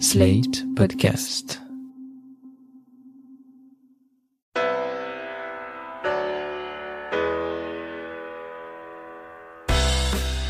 Slate Podcast.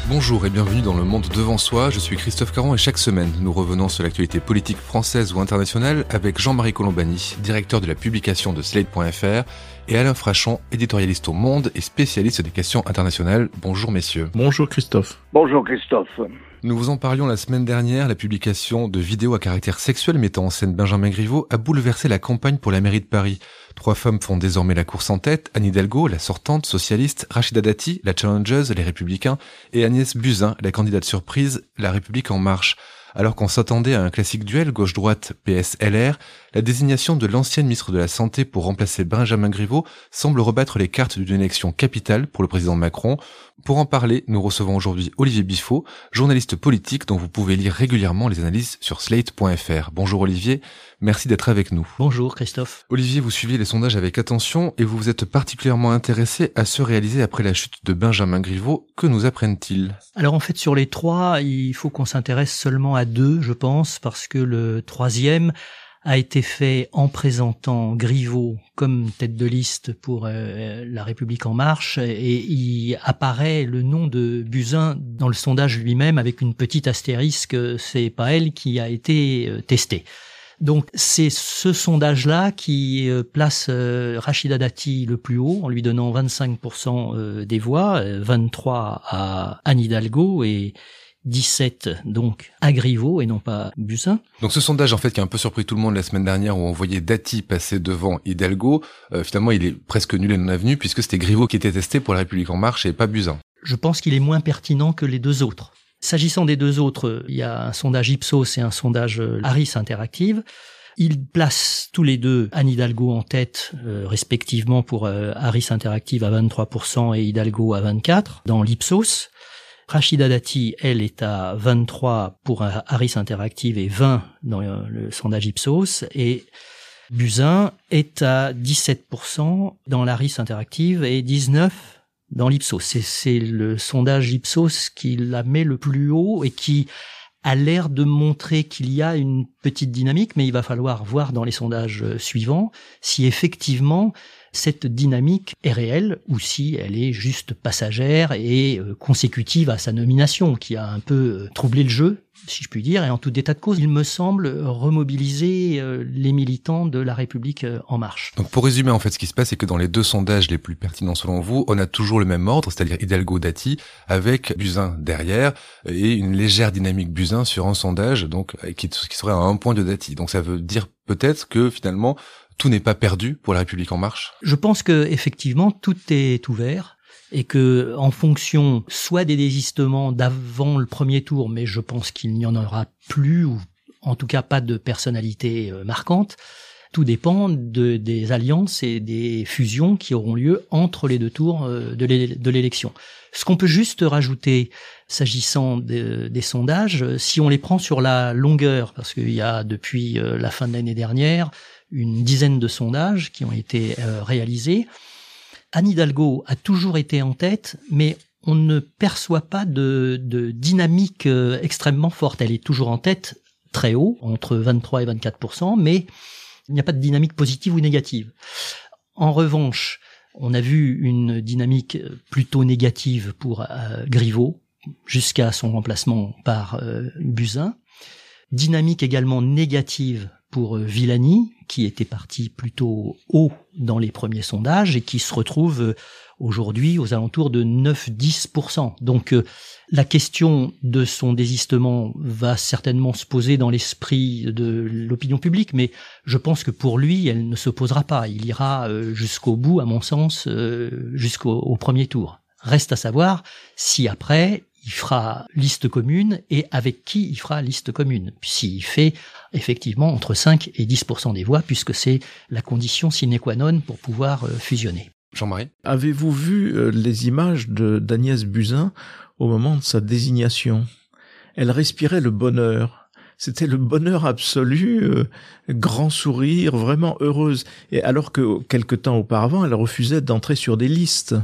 Bonjour et bienvenue dans Le Monde Devant Soi, je suis Christophe Caron et chaque semaine nous revenons sur l'actualité politique française ou internationale avec Jean-Marie Colombani, directeur de la publication de Slate.fr et Alain Frachon, éditorialiste au Monde et spécialiste des questions internationales. Bonjour messieurs. Bonjour Christophe. Bonjour Christophe. Nous vous en parlions la semaine dernière, la publication de vidéos à caractère sexuel mettant en scène Benjamin Griveaux a bouleversé la campagne pour la mairie de Paris. Trois femmes font désormais la course en tête, Anne Hidalgo, la sortante socialiste, Rachida Dati, la challengeuse, les républicains, et Agnès Buzyn, la candidate surprise, la République en marche. Alors qu'on s'attendait à un classique duel gauche-droite PS-LR, la désignation de l'ancienne ministre de la Santé pour remplacer Benjamin Griveaux semble rebattre les cartes d'une élection capitale pour le président Macron. Pour en parler, nous recevons aujourd'hui Olivier Biffot, journaliste politique dont vous pouvez lire régulièrement les analyses sur slate.fr. Bonjour Olivier, merci d'être avec nous. Bonjour Christophe. Olivier, vous suivez les sondages avec attention et vous vous êtes particulièrement intéressé à ceux réalisés après la chute de Benjamin Griveaux. Que nous apprennent-ils? Alors en fait sur les trois, il faut qu'on s'intéresse seulement à deux, je pense, parce que le troisième a été fait en présentant Griveaux comme tête de liste pour euh, La République en marche et il apparaît le nom de Buzyn dans le sondage lui-même avec une petite astérisque, c'est pas elle qui a été euh, testée. Donc c'est ce sondage-là qui euh, place Rachida Dati le plus haut en lui donnant 25% des voix, 23 à Anne Hidalgo et 17 donc à Griveaux et non pas Bussin. Donc ce sondage en fait qui a un peu surpris tout le monde la semaine dernière où on voyait Dati passer devant Hidalgo, euh, finalement il est presque nul et non avenu puisque c'était Griveaux qui était testé pour la République en marche et pas Buzyn. Je pense qu'il est moins pertinent que les deux autres. S'agissant des deux autres, il y a un sondage Ipsos et un sondage euh, Harris Interactive. Ils placent tous les deux Anne Hidalgo en tête, euh, respectivement pour Harris Interactive à 23% et Hidalgo à 24% dans l'Ipsos. Rachida Dati, elle, est à 23 pour Harris Interactive et 20 dans le sondage Ipsos. Et Buzyn est à 17% dans l'Harris Interactive et 19 dans l'Ipsos. C'est le sondage Ipsos qui la met le plus haut et qui a l'air de montrer qu'il y a une petite dynamique, mais il va falloir voir dans les sondages suivants si effectivement cette dynamique est réelle ou si elle est juste passagère et euh, consécutive à sa nomination, qui a un peu euh, troublé le jeu, si je puis dire, et en tout état de cause, il me semble remobiliser euh, les militants de la République en marche. Donc pour résumer, en fait, ce qui se passe, c'est que dans les deux sondages les plus pertinents selon vous, on a toujours le même ordre, c'est-à-dire Hidalgo-Dati, avec Buzyn derrière, et une légère dynamique Buzyn sur un sondage, donc qui, qui serait à un point de Dati. Donc ça veut dire peut-être que finalement tout n'est pas perdu pour la République en marche? Je pense que effectivement tout est ouvert et que en fonction soit des désistements d'avant le premier tour, mais je pense qu'il n'y en aura plus ou en tout cas pas de personnalité euh, marquante, tout dépend de, des alliances et des fusions qui auront lieu entre les deux tours euh, de l'élection. Ce qu'on peut juste rajouter s'agissant des sondages, si on les prend sur la longueur, parce qu'il y a depuis euh, la fin de l'année dernière une dizaine de sondages qui ont été euh, réalisés. Anne Hidalgo a toujours été en tête, mais on ne perçoit pas de, dynamique euh, extrêmement forte. Elle est toujours en tête très haut, entre 23 et 24% mais il n'y a pas de dynamique positive ou négative. En revanche, on a vu une dynamique plutôt négative pour euh, jusqu'à son remplacement par euh, Buzyn. Dynamique également négative pour euh, Villani, qui était parti plutôt haut dans les premiers sondages et qui se retrouve euh, aujourd'hui aux alentours de 9-10%. Donc euh, la question de son désistement va certainement se poser dans l'esprit de l'opinion publique, mais je pense que pour lui, elle ne se posera pas. Il ira jusqu'au bout, à mon sens, jusqu'au premier tour. Reste à savoir si après il fera liste commune et avec qui il fera liste commune. S'il fait effectivement entre 5 et 10% des voix, puisque c'est la condition sine qua non pour pouvoir euh, fusionner. Jean-Marie? Avez-vous vu euh, les images de d'Agnès Buzyn au moment de sa désignation? Elle respirait le bonheur c'était le bonheur absolu, euh, grand sourire, vraiment heureuse. Et alors que quelque temps auparavant, elle refusait d'entrer sur des listes.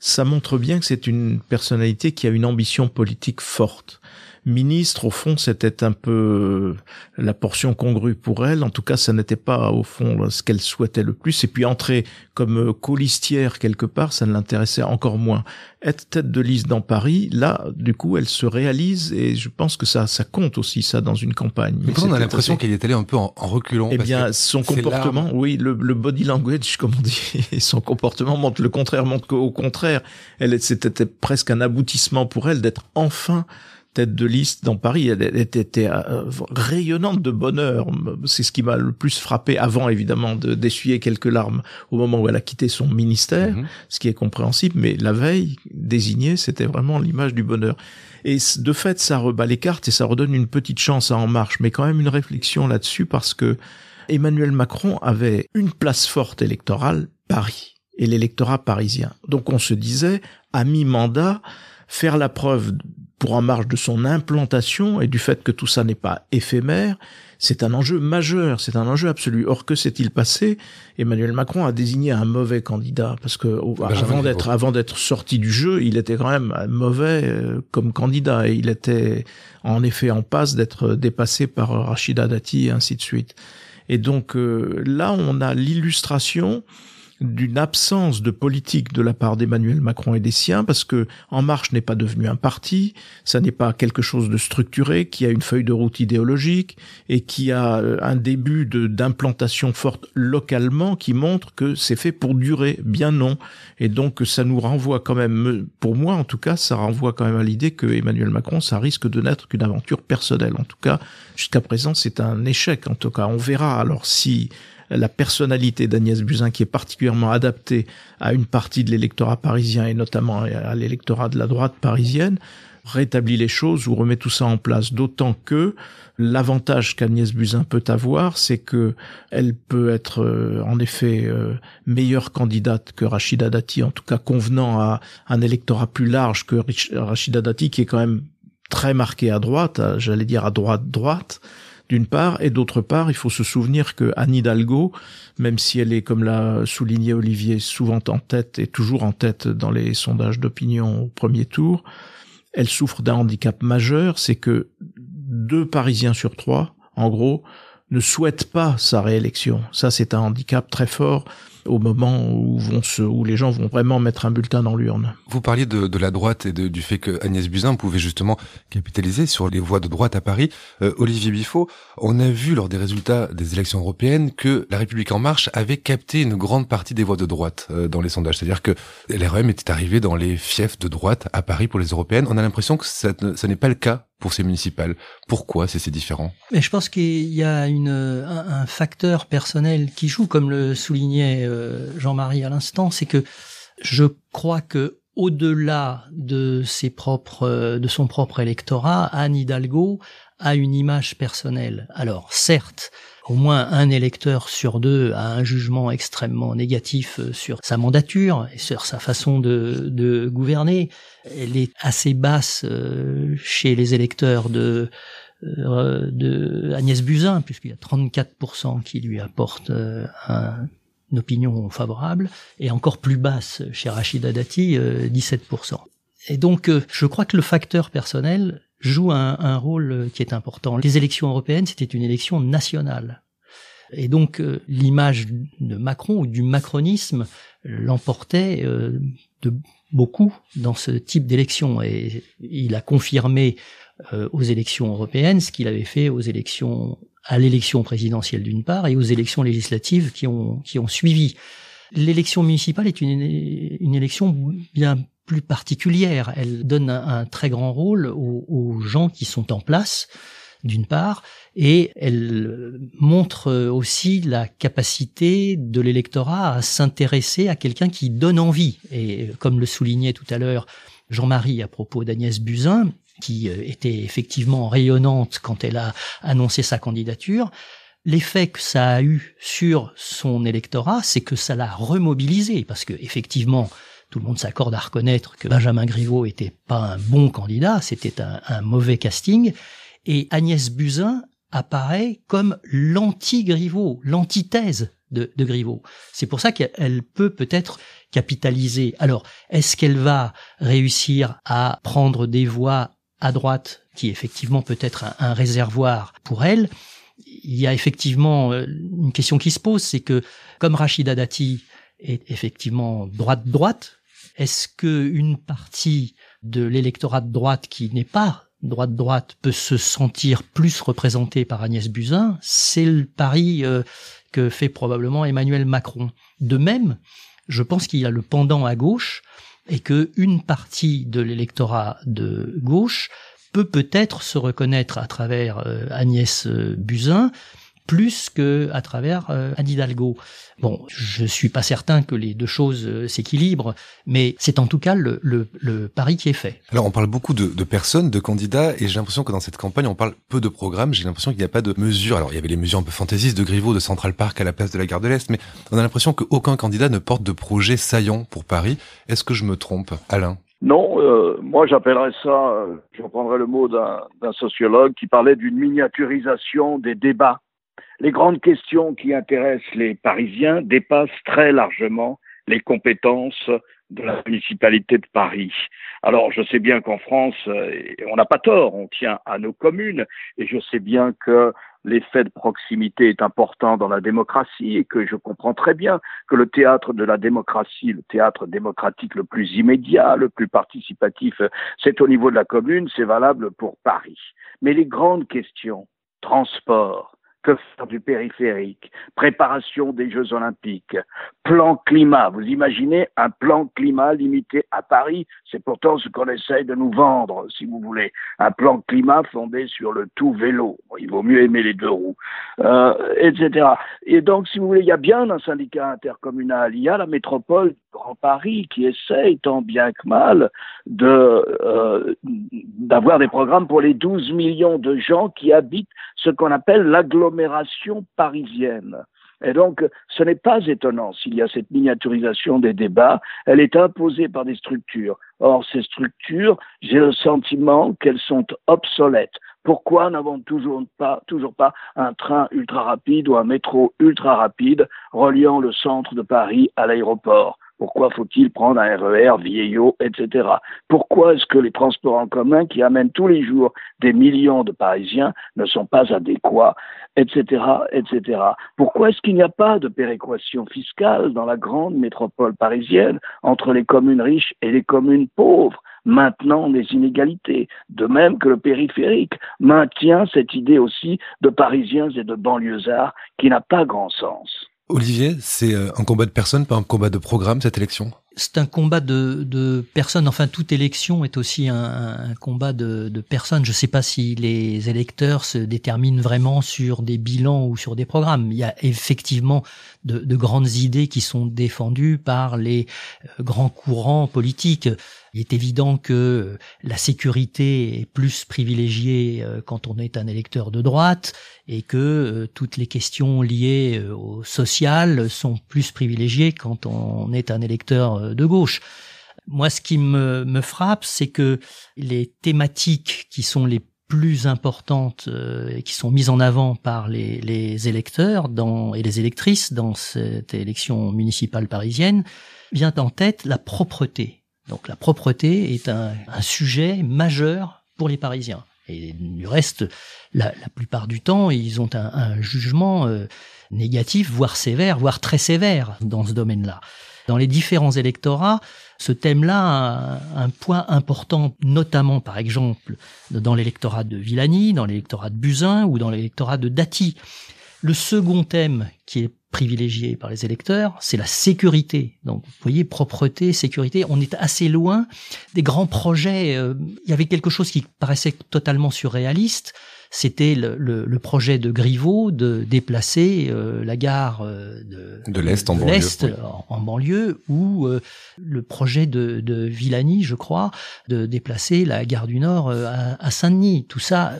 Ça montre bien que c'est une personnalité qui a une ambition politique forte. Ministre, au fond, c'était un peu la portion congrue pour elle. En tout cas, ça n'était pas au fond ce qu'elle souhaitait le plus. Et puis entrer comme colistière quelque part, ça ne l'intéressait encore moins. Être tête de liste dans Paris, là, du coup, elle se réalise et je pense que ça, ça compte aussi ça dans une campagne. Mais on a l'impression qu'elle est allée un peu en, reculant. Eh bien, son comportement, oui, le, le, body language, comme on dit, son comportement montre le contraire, montre qu'au contraire, elle, c'était presque un aboutissement pour elle d'être enfin tête de liste dans Paris. Elle, était euh, rayonnante de bonheur. C'est ce qui m'a le plus frappé avant, évidemment, d'essuyer quelques larmes au moment où elle a quitté son ministère, mhm. ce qui est compréhensible. Mais la veille, désignée, c'était vraiment l'image du bonheur. Et de fait, ça rebat les cartes et ça redonne une petite chance à En Marche, mais quand même une réflexion là-dessus parce que Emmanuel Macron avait une place forte électorale, Paris, et l'électorat parisien. Donc on se disait, à mi-mandat, faire la preuve pour en marge de son implantation et du fait que tout ça n'est pas éphémère, c'est un enjeu majeur, c'est un enjeu absolu. Or, que s'est-il passé? Emmanuel Macron a désigné un mauvais candidat parce que avant d'être avant d'être sorti du jeu, il était quand même mauvais euh, comme candidat et il était en effet en passe d'être dépassé par Rachida Dati et ainsi de suite. Et donc euh, là, on a l'illustration d'une absence de politique de la part d'Emmanuel Macron et des siens, parce que En Marche n'est pas devenu un parti, ça n'est pas quelque chose de structuré, qui a une feuille de route idéologique et qui a euh, un début d'implantation forte localement qui montre que c'est fait pour durer. Bien non. Et donc ça nous renvoie quand même, pour moi en tout cas, ça renvoie quand même à l'idée que Emmanuel Macron, ça risque de n'être qu'une aventure personnelle. En tout cas, jusqu'à présent, c'est un échec. En tout cas, on verra alors si la personnalité d'Agnès Buzyn qui est particulièrement adaptée à une partie de l'électorat parisien et notamment à l'électorat de la droite parisienne, rétablit les choses ou remet tout ça en place. D'autant que l'avantage qu'Agnès Buzyn peut avoir, c'est que elle peut être euh, en effet euh, meilleure candidate que Rachida Dati, en tout cas convenant à un électorat plus large que Rachida Dati, qui est quand même très marqué à droite, j'allais dire à droite droite d'une part, et d'autre part, il faut se souvenir que Anne Hidalgo, même si elle est, comme l'a souligné Olivier, souvent en tête et toujours en tête dans les sondages d'opinion au premier tour, elle souffre d'un handicap majeur, c'est que deux Parisiens sur trois, en gros, ne souhaitent pas sa réélection. Ça, c'est un handicap très fort au moment où, vont se, où les gens vont vraiment mettre un bulletin dans l'urne. Vous parliez de, de la droite et de, du fait que Agnès Buzyn pouvait justement capitaliser sur les voix de droite à Paris. Euh, Olivier Biffaut, on a vu lors des résultats des élections européennes que La République en marche avait capté une grande partie des voix de droite euh, dans les sondages. C'est-à-dire que l'REM était arrivé dans les fiefs de droite à Paris pour les européennes. On a l'impression que ça, ça n'est pas le cas pour ces municipales. Pourquoi c'est si différent? Mais je pense qu'il y a une, un, facteur personnel qui joue, comme le soulignait euh, Jean-Marie à l'instant, c'est que je crois que au-delà de ses propres, euh, de son propre électorat, Anne Hidalgo a une image personnelle. Alors, certes, au moins un électeur sur deux a un jugement extrêmement négatif euh, sur sa mandature et sur sa façon de, gouverner. Elle est assez basse euh, chez les électeurs de, euh, de Agnès Buzyn, puisqu'il y a 34% qui lui apportent un, une opinion favorable, et encore plus basse chez Rachida Dati, 17%. Et donc, je crois que le facteur personnel joue un, un, rôle qui est important. Les élections européennes, c'était une élection nationale. Et donc, euh, l'image de Macron ou du macronisme l'emportait euh, de beaucoup dans ce type d'élection. Et il a confirmé euh, aux élections européennes ce qu'il avait fait aux élections à l'élection présidentielle d'une part et aux élections législatives qui ont qui ont suivi. L'élection municipale est une, une élection bien plus particulière. Elle donne un, très grand rôle aux, gens qui sont en place, d'une part, et elle montre aussi la capacité de l'électorat à s'intéresser à quelqu'un qui donne envie. Et comme le soulignait tout à l'heure Jean-Marie à propos d'Agnès Buzyn, qui était effectivement rayonnante quand elle a annoncé sa candidature, L'effet que ça a eu sur son électorat, c'est que ça l'a remobilisé, parce que effectivement, tout le monde s'accorde à reconnaître que Benjamin Griveaux était pas un bon candidat, c'était un, mauvais casting. Et Agnès Buzyn apparaît comme l'anti-Griveaux, l'antithèse de, de Griveaux. C'est pour ça qu'elle peut peut-être capitaliser. Alors, est-ce qu'elle va réussir à prendre des voix à droite, qui effectivement peut être un, réservoir pour elle, il y a effectivement euh, une question qui se pose, c'est que comme Rachida Dati est effectivement droite-droite, est-ce que une partie de l'électorat de droite qui n'est pas droite-droite peut se sentir plus représentée par Agnès Buzyn? C'est le pari euh, que fait probablement Emmanuel Macron. De même, je pense qu'il y a le pendant à gauche et que une partie de l'électorat de gauche peut peut-être se reconnaître à travers euh, Agnès euh, Buzyn plus que à travers euh, Anne Hidalgo. Bon, je suis pas certain que les deux choses euh, s'équilibrent, mais c'est en tout cas le, le, le, pari qui est fait. Alors on parle beaucoup de, de personnes, de candidats, et j'ai l'impression que dans cette campagne on parle peu de programmes. J'ai l'impression qu'il n'y a pas de mesures. Alors il y avait les mesures un peu fantaisistes de Griveaux, de Central Park à la place de la gare de l'Est, mais on a l'impression qu'aucun candidat ne porte de projet saillant pour Paris. Est-ce que je me trompe, Alain? Non, euh, moi j'appellerais ça, euh, je reprendrai le mot d'un sociologue qui parlait d'une miniaturisation des débats. Les grandes questions qui intéressent les Parisiens dépassent très largement les compétences de la municipalité de Paris. Alors, je sais bien qu'en France, euh, on n'a pas tort, on tient à nos communes, et je sais bien que l'effet de proximité est important dans la démocratie et que je comprends très bien que le théâtre de la démocratie, le théâtre démocratique le plus immédiat, le plus participatif, c'est au niveau de la commune, c'est valable pour Paris. Mais les grandes questions, transport, que faire du périphérique? Préparation des Jeux Olympiques, plan climat. Vous imaginez un plan climat limité à Paris? C'est pourtant ce qu'on essaye de nous vendre, si vous voulez. Un plan climat fondé sur le tout vélo. il vaut mieux aimer les deux roues, euh, etc. Et donc, si vous voulez, il y a bien un syndicat intercommunal. Il y a la métropole Grand Paris qui essaye tant bien que mal euh, d'avoir des programmes pour les 12 millions de gens qui habitent ce qu'on appelle l'agglomération parisienne. Et donc, ce n'est pas étonnant s'il y a cette miniaturisation des débats, elle est imposée par des structures. Or, ces structures, j'ai le sentiment qu'elles sont obsolètes. Pourquoi n'avons toujours toujours pas un train ultra rapide ou un métro ultra rapide reliant le centre de Paris à l'aéroport? Pourquoi faut-il prendre un RER vieillot, etc. Pourquoi est-ce que les transports en commun qui amènent tous les jours des millions de Parisiens ne sont pas adéquats, etc., etc. Pourquoi est-ce qu'il n'y a pas de péréquation fiscale dans la grande métropole parisienne entre les communes riches et les communes pauvres? Maintenant des inégalités, de même que le périphérique maintient cette idée aussi de Parisiens et de banlieusards qui n'a pas grand sens. Olivier, c'est euh, un combat de personnes, pas un combat de programme, cette élection? C'est un combat de, de, personnes. Enfin, toute élection est aussi un, un combat de, de, personnes. Je ne sais pas si les électeurs se déterminent vraiment sur des bilans ou sur des programmes. Il y a effectivement de, de grandes idées qui sont défendues par les euh, grands courants politiques. Il est évident que la sécurité est plus privilégiée euh, quand on est un électeur de droite et que euh, toutes les questions liées au social sont plus privilégiées quand on est un électeur de gauche. Moi, ce qui me, frappe, c'est que les thématiques qui sont les plus importantes euh, qui sont mises en avant par les, électeurs et les électrices dans cette élection municipale parisienne, vient en tête la propreté. Donc la propreté est un, sujet majeur pour les Parisiens. Et du reste, la, plupart du temps, ils ont un, un jugement euh, négatif, voire sévère, voire très sévère dans ce domaine-là. Dans les différents électorats, ce thème-là a un point important, notamment par exemple dans l'électorat de Villani, dans l'électorat de Buzyn ou dans l'électorat de Dati. Le second thème qui est privilégié par les électeurs, c'est la sécurité. Donc, vous voyez, propreté, sécurité, on est assez loin des grands projets. Euh, il y avait quelque chose qui paraissait totalement surréaliste c'était le, le, le, projet de Griveaux de déplacer euh, la gare euh, de, de l'Est en, banlieue, en, banlieue, ou euh, le projet de, de, Villani, je crois, de déplacer la gare du Nord à, à Saint-Denis. Tout ça,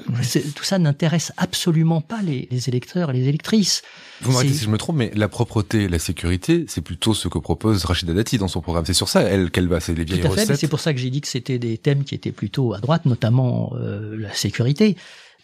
tout ça n'intéresse absolument pas les, les, électeurs et les électrices. Vous m'arrêtez si je me trompe, mais la propreté, la sécurité, c'est plutôt ce que propose Rachida Dati dans son programme. C'est sur ça, elle, qu'elle va, c'est les vieilles Tout à fait, C'est pour ça que j'ai dit que c'était des thèmes qui étaient plutôt à droite, notamment la sécurité.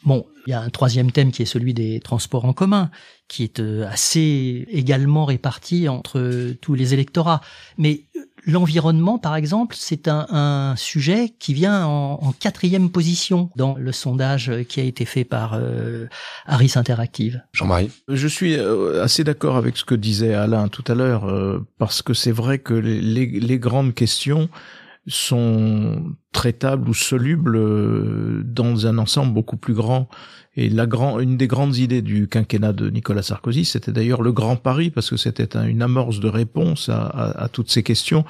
Bon, il y a un troisième thème qui est celui des transports en commun, qui est euh, assez également réparti entre tous les électorats. Mais L'environnement, par exemple, c'est un, sujet qui vient en, quatrième position dans le sondage qui a été fait par euh, Harris Interactive. Jean-Marie Je suis euh, assez d'accord avec ce que disait Alain tout à l'heure, euh, parce que c'est vrai que les, les, grandes questions sont traitables ou solubles euh, dans un ensemble beaucoup plus grand. Et la grand, une des grandes idées du quinquennat de Nicolas Sarkozy, c'était d'ailleurs le Grand Paris, parce que c'était une amorce de réponse à, à, à, toutes ces questions.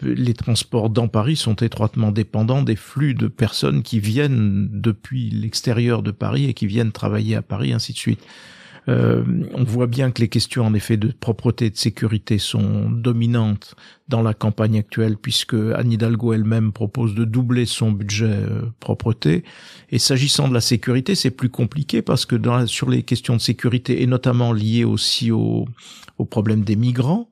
Les transports dans Paris sont étroitement dépendants des flux de personnes qui viennent depuis l'extérieur de Paris et qui viennent travailler à Paris, ainsi de suite. Euh, on voit bien que les questions en effet de propreté et de sécurité sont dominantes dans la campagne actuelle puisque Anne Hidalgo elle-même propose de doubler son budget euh, propreté. Et s'agissant de la sécurité, c'est plus compliqué parce que dans, sur les questions de sécurité et notamment liées aussi au, au problème des migrants,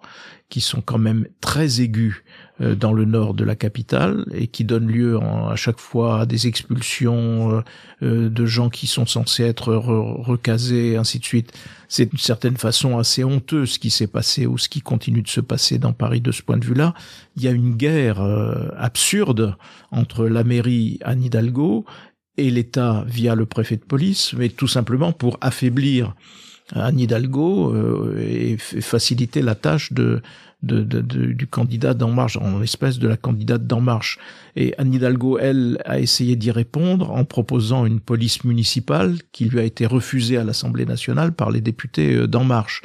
qui sont quand même très aigus euh, dans le nord de la capitale et qui donnent lieu à chaque fois à des expulsions euh, de gens qui sont censés être recasés, ainsi de suite. C'est d'une certaine façon assez honteux ce qui s'est passé ou ce qui continue de se passer dans Paris de ce point de vue-là. Il y a une guerre absurde entre la mairie Anne Hidalgo et l'État via le préfet de police, mais tout simplement pour affaiblir Anne Hidalgo euh, et faciliter la tâche de, de, de, du candidat d'En Marche, en espèce de la candidate d'En Marche. Et Anne Hidalgo, elle, a essayé d'y répondre en proposant une police municipale qui lui a été refusée à l'Assemblée nationale par les députés euh, d'En Marche.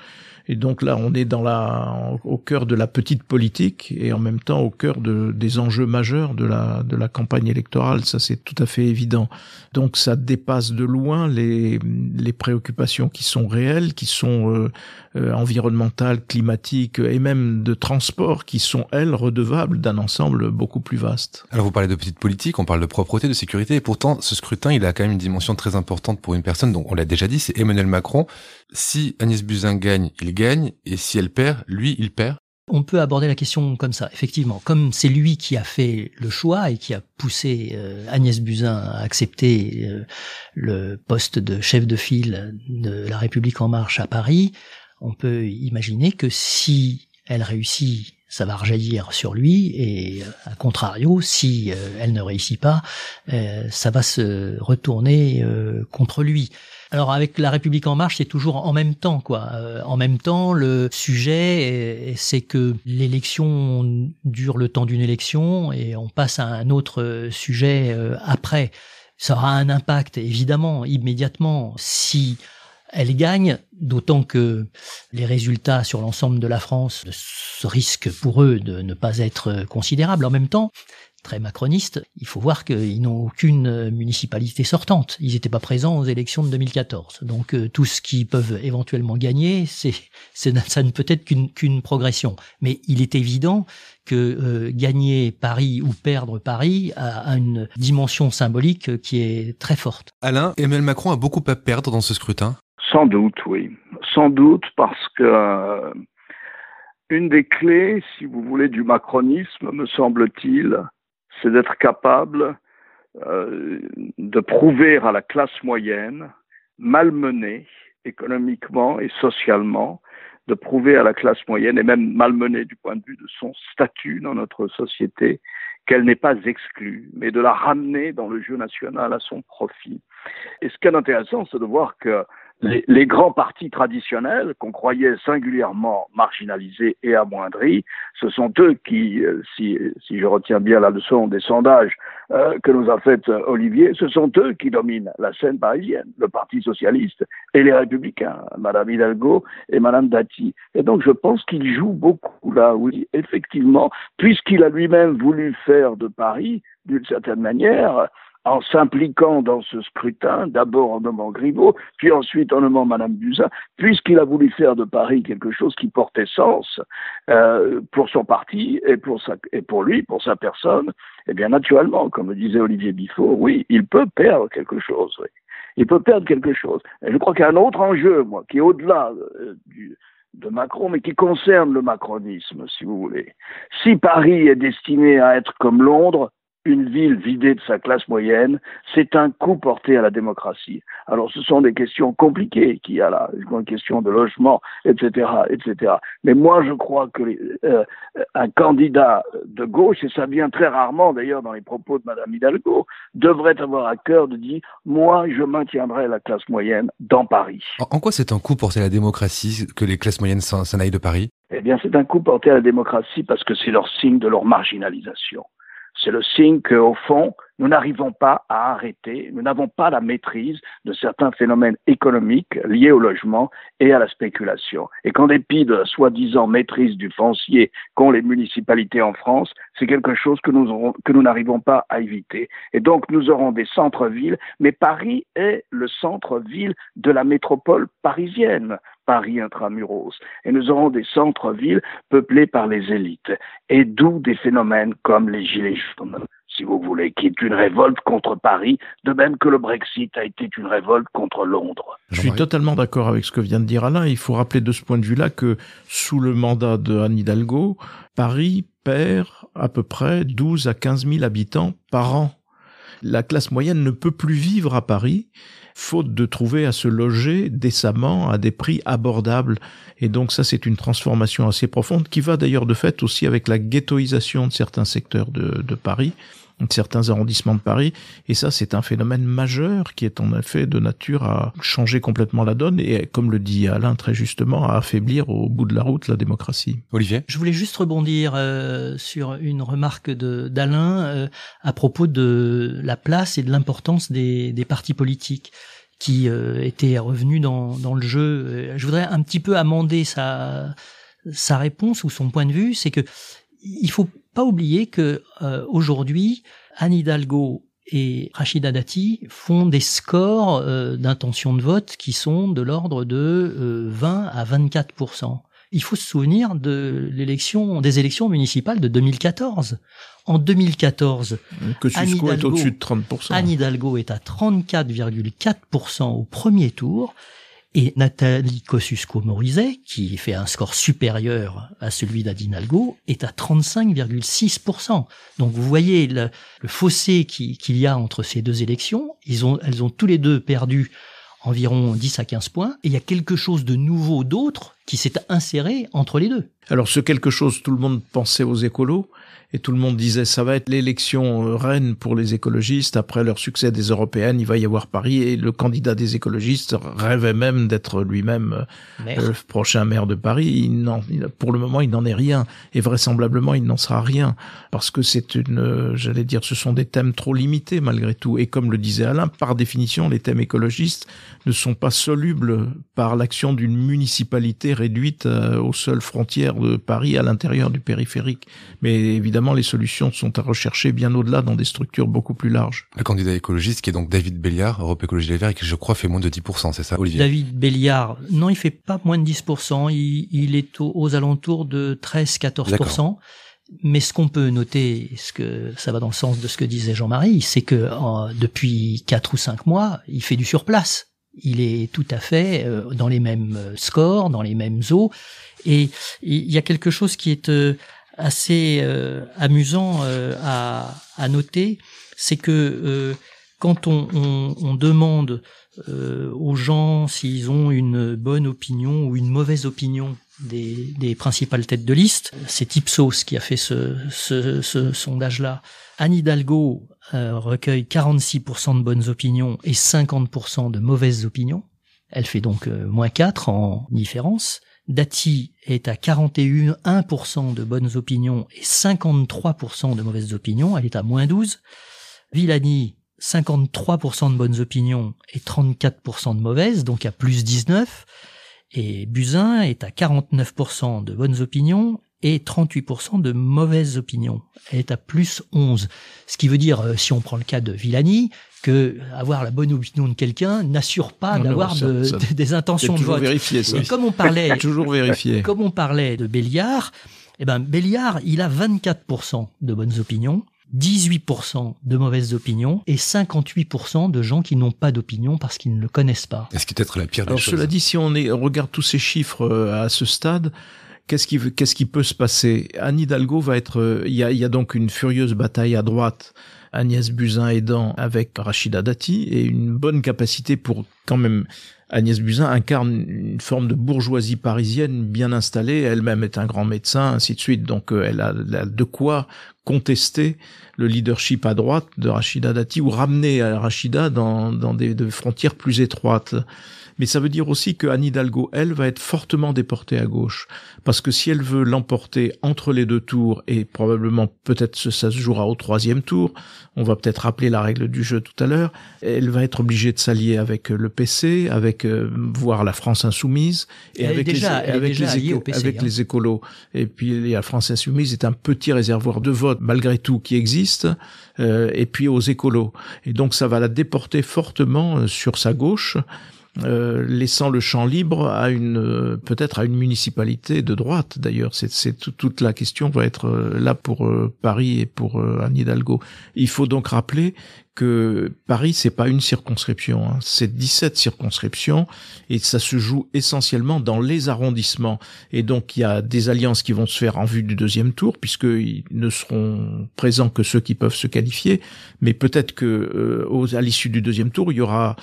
Et donc là, on est dans la, au cœur de la petite politique et en même temps au cœur de, des enjeux majeurs de la, de la campagne électorale. Ça, c'est tout à fait évident. Donc ça dépasse de loin les, les préoccupations qui sont réelles, qui sont euh, euh, environnementales, climatiques et même de transport, qui sont, elles, redevables d'un ensemble beaucoup plus vaste. Alors vous parlez de petite politique, on parle de propreté, de sécurité, et pourtant ce scrutin, il a quand même une dimension très importante pour une personne dont on l'a déjà dit, c'est Emmanuel Macron. Si Agnès Buzyn gagne, il gagne, et si elle perd, lui, il perd. On peut aborder la question comme ça, effectivement. Comme c'est lui qui a fait le choix et qui a poussé euh, Agnès Buzyn à accepter euh, le poste de chef de file de La République en marche à Paris, on peut imaginer que si elle réussit, ça va rejaillir sur lui et euh, à contrario, si elle ne réussit pas, ça va se retourner contre lui. Alors avec la République en marche, c'est toujours en même temps, quoi. Euh, en même temps, le sujet, c'est que l'élection dure le temps d'une élection et on passe à un autre sujet euh, après. Ça aura un impact, évidemment, immédiatement, si elle gagne, d'autant que les résultats sur l'ensemble de la France risquent pour eux de ne pas être considérables. En même temps, très macroniste, il faut voir qu'ils n'ont aucune municipalité sortante. Ils n'étaient pas présents aux élections de 2014. Donc euh, tout ce qu'ils peuvent éventuellement gagner, c'est, ça ne peut être qu'une, progression. Mais il est évident que euh, gagner Paris ou perdre Paris a, une dimension symbolique qui est très forte. Alain, Emmanuel Macron a beaucoup à perdre dans ce scrutin Sans doute, oui. Sans doute parce que euh, une des clés, si vous voulez, du macronisme, me semble-t-il, c'est d'être capable euh, de prouver à la classe moyenne, malmenée économiquement et socialement, de prouver à la classe moyenne et même malmenée du point de vue de son statut dans notre société qu'elle n'est pas exclue, mais de la ramener dans le jeu national à son profit. Et ce qui est intéressant, c'est de voir que les, grands partis traditionnels qu'on croyait singulièrement marginalisés et amoindris, ce sont eux qui, euh, si, je retiens bien la leçon des sondages euh, que nous a fait euh, Olivier, ce sont eux qui dominent la scène parisienne, le Parti socialiste et les républicains, Madame Hidalgo et Madame Dati. Et donc je pense qu'il joue beaucoup là, oui, effectivement, puisqu'il a lui-même voulu faire de Paris, d'une certaine manière, en s'impliquant dans ce scrutin, d'abord en nommant Griveaux, puis ensuite en nommant Madame Buzyn, puisqu'il a voulu faire de Paris quelque chose qui portait sens euh, pour son parti et pour, sa, et pour lui, pour sa personne, eh bien naturellement, comme disait Olivier Biffaut, oui, il peut perdre quelque chose. Oui. Il peut perdre quelque chose. Et je crois qu'il y a un autre enjeu, moi, qui est au-delà euh, de Macron, mais qui concerne le macronisme, si vous voulez. Si Paris est destiné à être comme Londres, une ville vidée de sa classe moyenne, c'est un coup porté à la démocratie. Alors ce sont des questions compliquées qui a là, une question de logement, etc., etc. Mais moi je crois que euh, un candidat de gauche, et ça vient très rarement d'ailleurs dans les propos de Madame Hidalgo, devrait avoir à cœur de dire moi je maintiendrai la classe moyenne dans Paris. En quoi c'est un coup porté à la démocratie que les classes moyennes s'en aillent de Paris? Eh bien c'est un coup porté à la démocratie parce que c'est leur signe de leur marginalisation. C'est le signe qu'au fond, nous n'arrivons pas à arrêter, nous n'avons pas la maîtrise de certains phénomènes économiques liés au logement et à la spéculation. Et qu'en dépit de la soi-disant maîtrise du foncier qu'ont les municipalités en France, c'est quelque chose que nous, que nous n'arrivons pas à éviter. Et donc nous aurons des centres-villes, mais Paris est le centre-ville de la métropole parisienne. Paris intramuros. Et nous aurons des centres-villes peuplés par les élites. Et d'où des phénomènes comme les Gilets jaunes, si vous voulez, qui est une révolte contre Paris, de même que le Brexit a été une révolte contre Londres. Je suis totalement d'accord avec ce que vient de dire Alain. Il faut rappeler de ce point de vue-là que sous le mandat de Anne Hidalgo, Paris perd à peu près 12 à 15 000 habitants par an. La classe moyenne ne peut plus vivre à Paris faute de trouver à se loger décemment à des prix abordables. Et donc ça, c'est une transformation assez profonde qui va d'ailleurs de fait aussi avec la ghettoisation de certains secteurs de, de Paris de certains arrondissements de Paris. Et ça, c'est un phénomène majeur qui est en effet de nature à changer complètement la donne et, comme le dit Alain très justement, à affaiblir au bout de la route la démocratie. Olivier? Je voulais juste rebondir euh, sur une remarque d'Alain euh, à propos de la place et de l'importance des, des partis politiques qui euh, étaient revenus dans, dans le jeu. Je voudrais un petit peu amender sa, sa réponse ou son point de vue, c'est que il faut pas oublier que euh, aujourd'hui, Anne Hidalgo et Rachida Dati font des scores euh, d'intention de vote qui sont de l'ordre de 20 euh, à 24 il faut se souvenir de l'élection, des élections municipales de 2014. En 2014, que Anne Hidalgo, est au-dessus de 30%. Anne Hidalgo est à 34,4% au premier tour et Nathalie Kosciusko-Morizet, qui fait un score supérieur à celui d'Adinalgo, est à 35,6%. Donc vous voyez le, fossé qu'il y a entre ces deux élections. Ils ont, elles ont tous les deux perdu environ 10 à 15 points, et il y a quelque chose de nouveau d'autre qui s'est inséré entre les deux. Alors ce quelque chose, tout le monde pensait aux écolos, et tout le monde disait ça va être l'élection euh, reine pour les écologistes après leur succès des européennes, il va y avoir Paris et le candidat des écologistes rêvait même d'être lui-même euh, le prochain maire de Paris. Il pour le moment, il n'en est rien et vraisemblablement il n'en sera rien parce que c'est une, euh, j'allais dire, ce sont des thèmes trop limités malgré tout et comme le disait Alain, par définition, les thèmes écologistes ne sont pas solubles par l'action d'une municipalité réduite aux seules frontières de Paris à l'intérieur du périphérique. Mais évidemment les solutions sont à rechercher bien au-delà dans des structures beaucoup plus larges. Le candidat écologiste qui est donc David Béliard, Europe Écologie Les Verts, et qui je crois fait moins de 10%, c'est ça Olivier? David Béliard, non, il fait pas moins de 10%, il, est aux, alentours de 13-14%. Mais ce qu'on peut noter, ce que ça va dans le sens de ce que disait Jean-Marie, c'est que depuis quatre ou cinq mois, il fait du surplace. Il est tout à fait euh, dans les mêmes euh, scores, dans les mêmes eaux. Et il y a quelque chose qui est euh, assez amusant à, à, noter, c'est que quand on, on, on demande aux gens s'ils ont une bonne opinion ou une mauvaise opinion des, des principales têtes de liste, c'est Ipsos qui a fait ce, ce, ce sondage-là. Anne Hidalgo recueille 46% de bonnes opinions et 50% de mauvaises opinions. Elle fait donc moins 4 en différence. Dati est à 41% de bonnes opinions et 53% de mauvaises opinions, elle est à moins 12. Villani, 53% de bonnes opinions et 34% de mauvaises, donc à plus 19. Et Buzyn est à 49% de bonnes opinions et 38% de mauvaises opinions. Elle est à plus 11. Ce qui veut dire, euh, si on prend le cas de Villani, que avoir la bonne opinion de quelqu'un n'assure pas d'avoir des intentions de vote. Vérifié, ça. Et comme on parlait, toujours vérifié. Comme on parlait de Béliard, eh ben Béliard, il a 24% de bonnes opinions. 18% de mauvaises opinions et 58% de gens qui n'ont pas d'opinion parce qu'ils ne le connaissent pas. Est-ce qui peut être la pire des Alors, Cela dit, si on, est, on regarde tous ces chiffres euh, à ce stade, qu'est-ce qui, peut se passer? Anne Hidalgo va être, il y a, il y a donc une furieuse bataille à droite Agnès Buzyn aidant avec Rachida Dati et une bonne capacité pour quand même Agnès Buzyn incarne une forme de bourgeoisie parisienne bien installée, elle-même est un grand médecin, ainsi de suite, donc euh, elle a, de quoi contester le leadership à droite de Rachida Dati ou ramener Rachida dans des frontières plus étroites mais ça veut dire aussi que Anne Hidalgo, elle, va être fortement déportée à gauche. Parce que si elle veut l'emporter entre les deux tours, et probablement peut-être ça se jouera au troisième tour, on va peut-être rappeler la règle du jeu tout à l'heure, elle va être obligée de s'allier avec le PC, avec euh, voire la France insoumise, et avec, les, avec, les, avec hein. les écolos. Et puis la France insoumise est un petit réservoir de vote malgré tout qui existe, euh, et puis aux écolos. Et donc ça va la déporter fortement euh, sur sa gauche. Euh, laissant le champ libre à une euh, peut-être à une municipalité de droite d'ailleurs. C'est c'est toute la question va être euh, là pour Paris et pour Anne Hidalgo. Il faut donc rappeler que Paris c'est pas une circonscription hein, c'est 17 circonscriptions et ça se joue essentiellement dans les arrondissements. Et donc il y a des alliances qui vont se faire en vue du deuxième tour puisqu'ils ne seront présents que ceux qui peuvent se qualifier. Mais peut-être que à l'issue du deuxième tour il y aura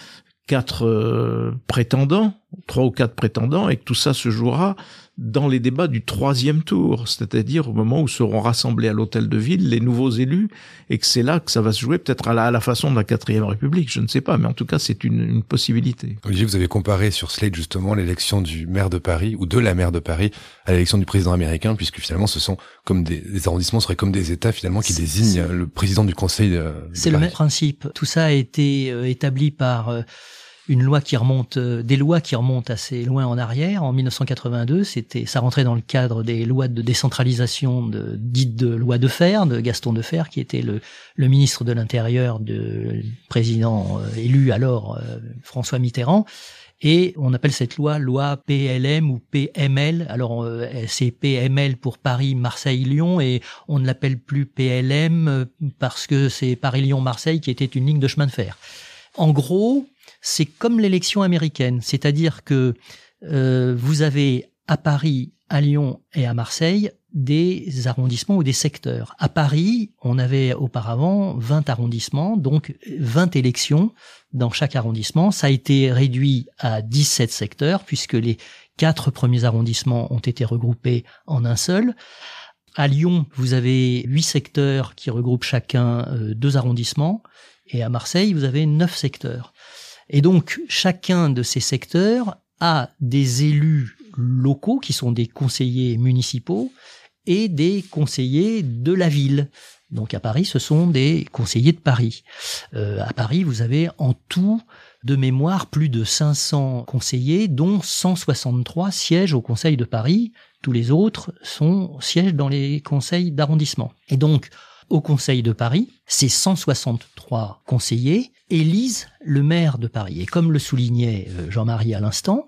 quatre euh, prétendants, trois ou quatre prétendants, et que tout ça se jouera dans les débats du troisième tour, c'est-à-dire au moment où seront rassemblés à l'hôtel de ville les nouveaux élus, et que c'est là que ça va se jouer, peut-être à la, façon de la quatrième république, je ne sais pas, mais en tout cas c'est une, une, possibilité. Olivier, vous avez comparé sur Slate justement l'élection du maire de Paris, ou de la maire de Paris, à l'élection du président américain, puisque finalement ce sont comme des, des arrondissements, seraient comme des États finalement qui désignent le président du conseil. De, c'est le même principe. Tout ça a été euh, établi par... Euh, une loi qui remonte, euh, des lois qui remontent assez loin en arrière. En 1982, c'était, ça rentrait dans le cadre des lois de décentralisation de, dites de loi de fer, de Gaston de Fer, qui était le, le ministre de l'Intérieur de président euh, élu alors euh, François Mitterrand. Et on appelle cette loi loi PLM ou PML. Alors c'est PML pour Paris, Marseille, Lyon, et on ne l'appelle plus PLM parce que c'est Paris-Lyon-Marseille qui était une ligne de chemin de fer. En gros, c'est comme l'élection américaine, c'est-à-dire que euh, vous avez à Paris, à Lyon et à Marseille des arrondissements ou des secteurs. À Paris, on avait auparavant 20 arrondissements, donc 20 élections dans chaque arrondissement. Ça a été réduit à 17 secteurs puisque les quatre premiers arrondissements ont été regroupés en un seul. À Lyon, vous avez huit secteurs qui regroupent chacun euh, deux arrondissements. Et à Marseille, vous avez neuf secteurs. Et donc, chacun de ces secteurs a des élus locaux qui sont des conseillers municipaux et des conseillers de la ville. Donc à Paris, ce sont des conseillers de Paris. Euh, à Paris, vous avez en tout de mémoire plus de 500 conseillers, dont 163 siègent au Conseil de Paris. Tous les autres sont siègent dans les conseils d'arrondissement. Et donc, au Conseil de Paris, ces 163 conseillers élisent le maire de Paris. Et comme le soulignait euh, Jean-Marie à l'instant,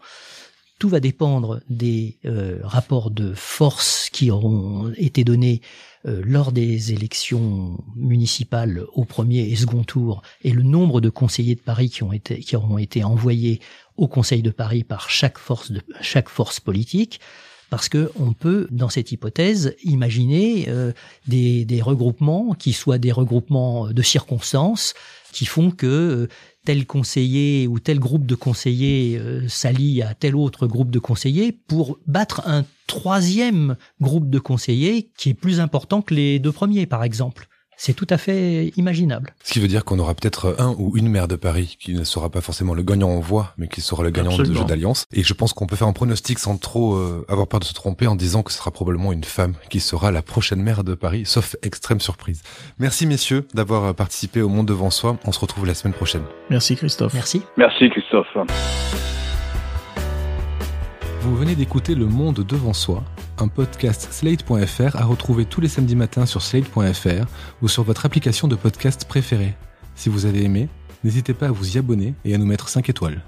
tout va dépendre des euh, rapports de force qui auront été donnés euh, lors des élections municipales au premier et second tour et le nombre de conseillers de Paris qui ont été qui auront été envoyés au Conseil de Paris par chaque force chaque force politique parce que on peut, dans cette hypothèse, imaginer euh, des, regroupements qui soient des regroupements de circonstances qui font que euh, tel conseiller ou tel groupe de conseillers euh, s'allie à tel autre groupe de conseillers pour battre un troisième groupe de conseillers qui est plus important que les deux premiers, par exemple. C'est tout à fait imaginable. Ce qui veut dire qu'on aura peut-être un ou une maire de Paris qui ne sera pas forcément le gagnant en voix, mais qui sera le gagnant de jeu d'alliance. Et je pense qu'on peut faire un pronostic sans trop euh, avoir peur de se tromper en disant que ce sera probablement une femme qui sera la prochaine maire de Paris, sauf extrême surprise. Merci messieurs d'avoir participé au Monde devant soi. On se retrouve la semaine prochaine. Merci Christophe. Merci. Merci Christophe. Vous venez d'écouter Le Monde devant soi, un podcast slate.fr à retrouver tous les samedis matins sur slate.fr ou sur votre application de podcast préférée. Si vous avez aimé, n'hésitez pas à vous y abonner et à nous mettre 5 étoiles.